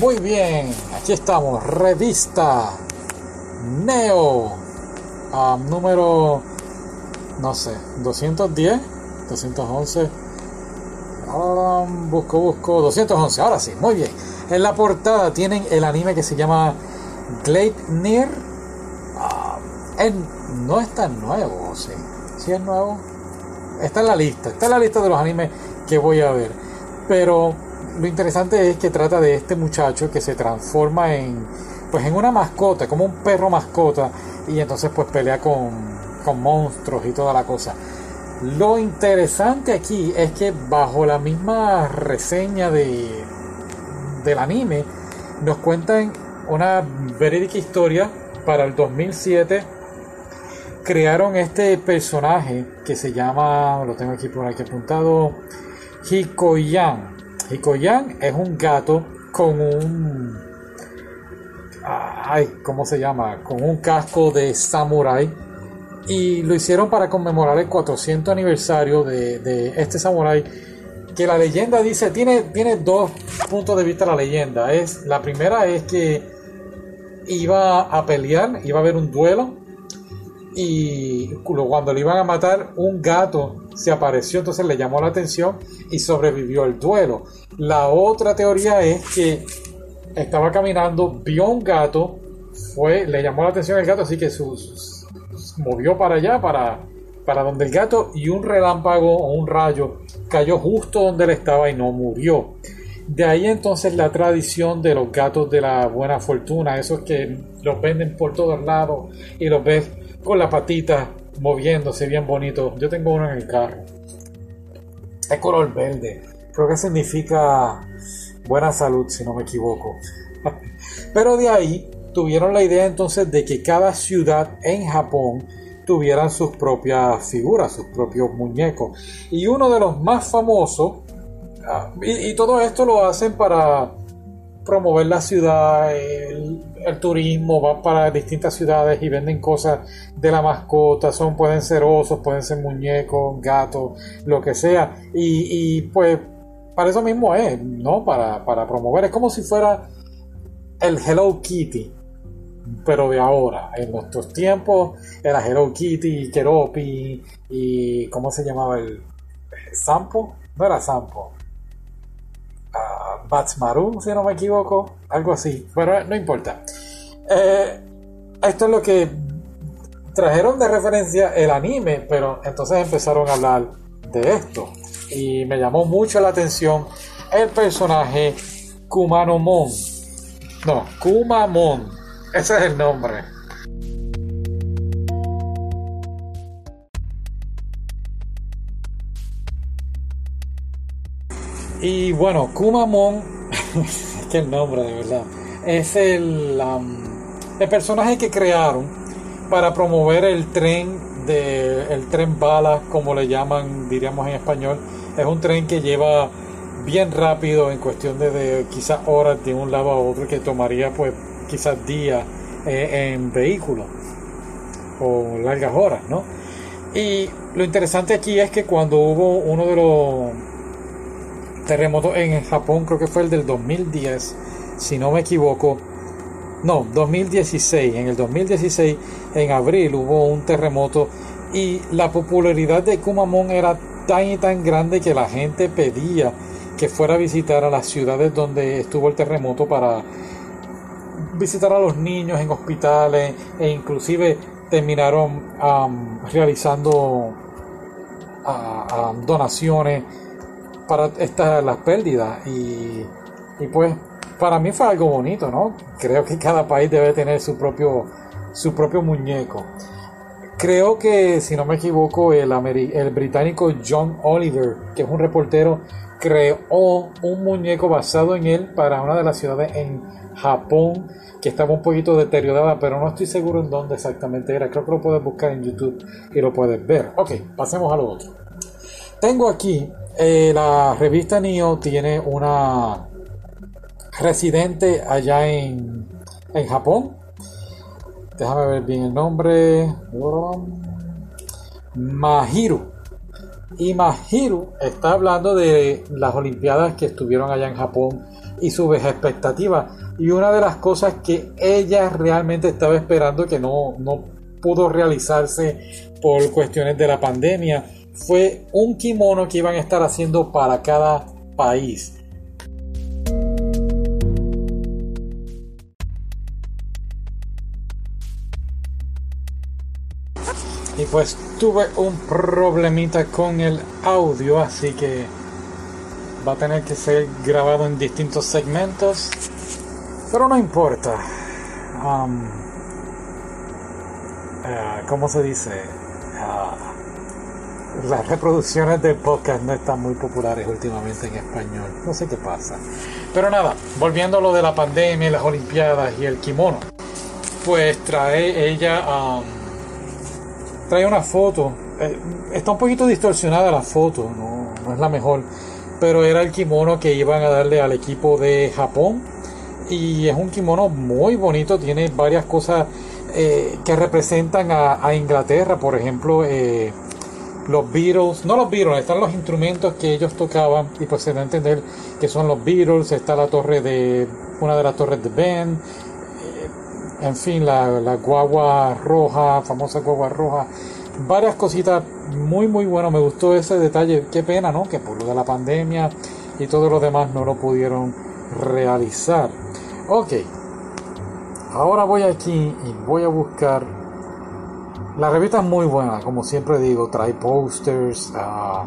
Muy bien, aquí estamos, revista Neo, número, no sé, 210, 211, ah, busco, busco, 211, ahora sí, muy bien. En la portada tienen el anime que se llama Gleipnir, ah, no es tan nuevo, sí, sí es nuevo, está en la lista, está en la lista de los animes que voy a ver, pero lo interesante es que trata de este muchacho que se transforma en pues en una mascota, como un perro mascota, y entonces pues pelea con, con monstruos y toda la cosa. Lo interesante aquí es que bajo la misma reseña de, del anime, nos cuentan una verídica historia para el 2007. Crearon este personaje que se llama, lo tengo aquí por aquí apuntado, Hikoyan. Hikoyan es un gato con un. Ay, ¿cómo se llama? Con un casco de samurai. Y lo hicieron para conmemorar el 400 aniversario de, este samurai. Que la leyenda dice, tiene, tiene dos puntos de vista la leyenda. Es, la primera es que iba a pelear, iba a haber un duelo y cuando le iban a matar un gato se apareció, entonces le llamó la atención y sobrevivió el duelo. La otra teoría es que estaba caminando, vio un gato, fue, le llamó la atención el gato, así que sus, movió para allá, para, para donde el gato, y un relámpago o un rayo cayó justo donde él estaba y no murió. De ahí entonces la tradición de los gatos de la buena fortuna, esos que los venden por todos lados y los ves con la patita moviéndose bien bonito. Yo tengo uno en el carro. Es color verde. Creo que significa buena salud, si no me equivoco. Pero de ahí tuvieron la idea entonces de que cada ciudad en Japón tuvieran sus propias figuras, sus propios muñecos. Y uno de los más famosos, ah, y, y todo esto lo hacen para promover la ciudad, el, turismo, van para distintas ciudades y venden cosas de la mascota, son, pueden ser osos, pueden ser muñecos, gatos, lo que sea. Y, pues para eso mismo es, ¿no? Para, promover, es como si fuera el Hello Kitty, pero de ahora. En nuestros tiempos era Hello Kitty, Keropi y ¿cómo se llamaba el Sampo? No era Sampo. Batsmaru, si no me equivoco, algo así, pero no importa. Eh, esto es lo que trajeron de referencia el anime, pero entonces empezaron a hablar de esto. Y me llamó mucho la atención el personaje Kumanomon. No, Kumamon. Ese es el nombre. Y bueno, Kumamon, es que el nombre de verdad, es el, el personaje que crearon para promover el tren de el tren bala, como le llaman, diríamos en español. Es un tren que lleva bien rápido en cuestión de, quizás horas de un lado a otro que tomaría pues quizás días eh, en vehículo o largas horas, ¿no? Y lo interesante aquí es que cuando hubo uno de los terremoto en Japón, creo que fue el del 2010, si no me equivoco. No, 2016. En el 2016, en abril, hubo un terremoto y la popularidad de Kumamon era tan y tan grande que la gente pedía que fuera a visitar a las ciudades donde estuvo el terremoto para visitar a los niños en hospitales e inclusive terminaron realizando donaciones para estas las pérdidas y, pues para mí fue algo bonito, ¿no? Creo que cada país debe tener su propio su propio muñeco. Creo que, si no me equivoco, el, el británico John Oliver, que es un reportero, creó un muñeco basado en él para una de las ciudades en Japón que estaba un poquito deteriorada, pero no estoy seguro en dónde exactamente era. Creo que lo puedes buscar en YouTube y lo puedes ver. Ok, pasemos a lo otro. Tengo aquí eh, la revista NIO tiene una residente allá en, en Japón. Déjame ver bien el nombre. Mahiru. Y Mahiru está hablando de las Olimpiadas que estuvieron allá en Japón y sus expectativas. Y una de las cosas que ella realmente estaba esperando que no, no pudo realizarse por cuestiones de la pandemia fue un kimono que iban a estar haciendo para cada país. Y pues tuve un problemita con el audio, así que va a tener que ser grabado en distintos segmentos. Pero no importa. Um, uh, ¿Cómo se dice? Uh, las reproducciones del podcast no están muy populares últimamente en español. No sé qué pasa. Pero nada, volviendo a lo de la pandemia, las Olimpiadas y el kimono. Pues trae ella... Um, trae una foto. Eh, está un poquito distorsionada la foto, no, no, es la mejor. Pero era el kimono que iban a darle al equipo de Japón. Y es un kimono muy bonito, tiene varias cosas eh, que representan a, Inglaterra. Por ejemplo, eh, los Beatles, no los Beatles, están los instrumentos que ellos tocaban. Y pues se da a entender que son los Beatles. Está la torre de, una de las torres de Ben en fin, la, guagua roja, famosa guagua roja, varias cositas muy muy bueno, me gustó ese detalle, qué pena, ¿no? Que por lo de la pandemia y todo lo demás no lo pudieron realizar. Ok, ahora voy aquí y voy a buscar. La revista es muy buena, como siempre digo, trae posters, ah,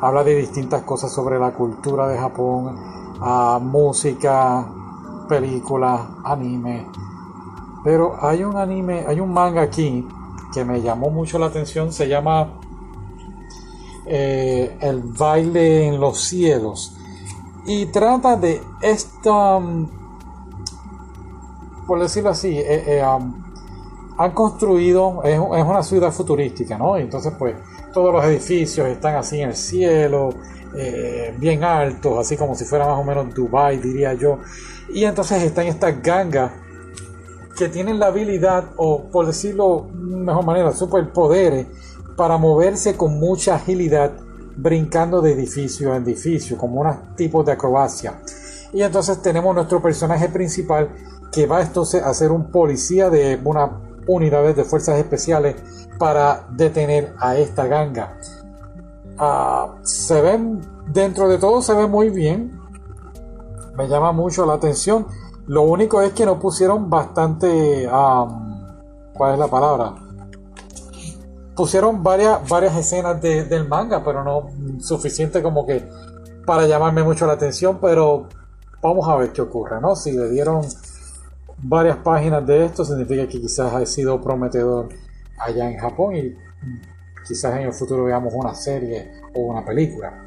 habla de distintas cosas sobre la cultura de Japón, uh, música, películas, anime pero hay un anime, hay un manga aquí que me llamó mucho la atención, se llama eh, El baile en los cielos. Y trata de esta, um, por decirlo así, eh, eh, um, han construido, es, una ciudad futurística, ¿no? Entonces pues todos los edificios están así en el cielo, bien altos, así como si fuera más o menos Dubai, diría yo. Y entonces están estas gangas que tienen la habilidad, o por decirlo de mejor manera, superpoderes para moverse con mucha agilidad, brincando de edificio a edificio, como un tipo de acrobacia. Y entonces tenemos nuestro personaje principal que va entonces a ser un policía de una unidades de fuerzas especiales para detener a esta ganga. Ah, se ven, dentro de todo se ve muy bien. Me llama mucho la atención. Lo único es que no pusieron bastante. ¿Cuál es la palabra? Pusieron varias, varias escenas del manga, pero no suficiente como que para llamarme mucho la atención. Pero vamos a ver qué ocurre, ¿no? Si le dieron varias páginas de esto, significa que quizás ha sido prometedor allá en Japón y quizás en el futuro veamos una serie o una película.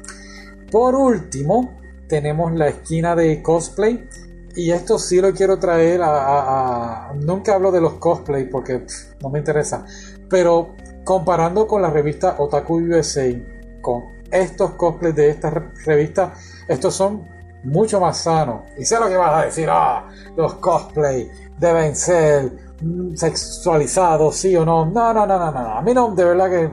Por último, tenemos la esquina de cosplay y esto sí lo quiero traer a, nunca hablo de los cosplay porque no me interesa, pero comparando con la revista Otaku USA, con estos cosplays de esta revista, estos son mucho más sanos. Y sé lo que vas a decir, ah, los cosplay deben ser sexualizados, sí o no. No, no, no, no, no. A mí no, de verdad que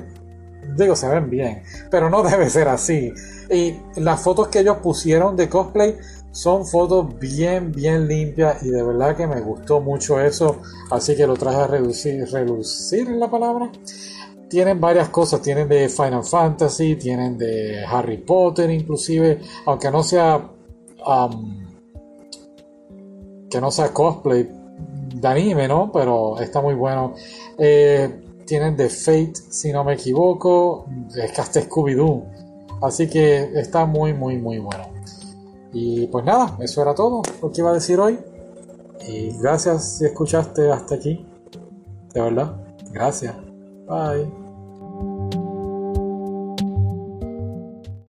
digo, se ven bien, pero no debe ser así. Y las fotos que ellos pusieron de cosplay son fotos bien, bien limpias y de verdad que me gustó mucho eso, así que lo traje a reducir, relucir la palabra. Tienen varias cosas, tienen de Final Fantasy, tienen de Harry Potter inclusive, aunque no sea um, que no sea cosplay de anime, ¿no? Pero está muy bueno. Eh, tienen de Fate, si no me equivoco, es que Scooby-Doo. Así que está muy, muy, muy bueno. Y pues nada, eso era todo lo que iba a decir hoy. Y gracias si escuchaste hasta aquí. De verdad, gracias. Bye.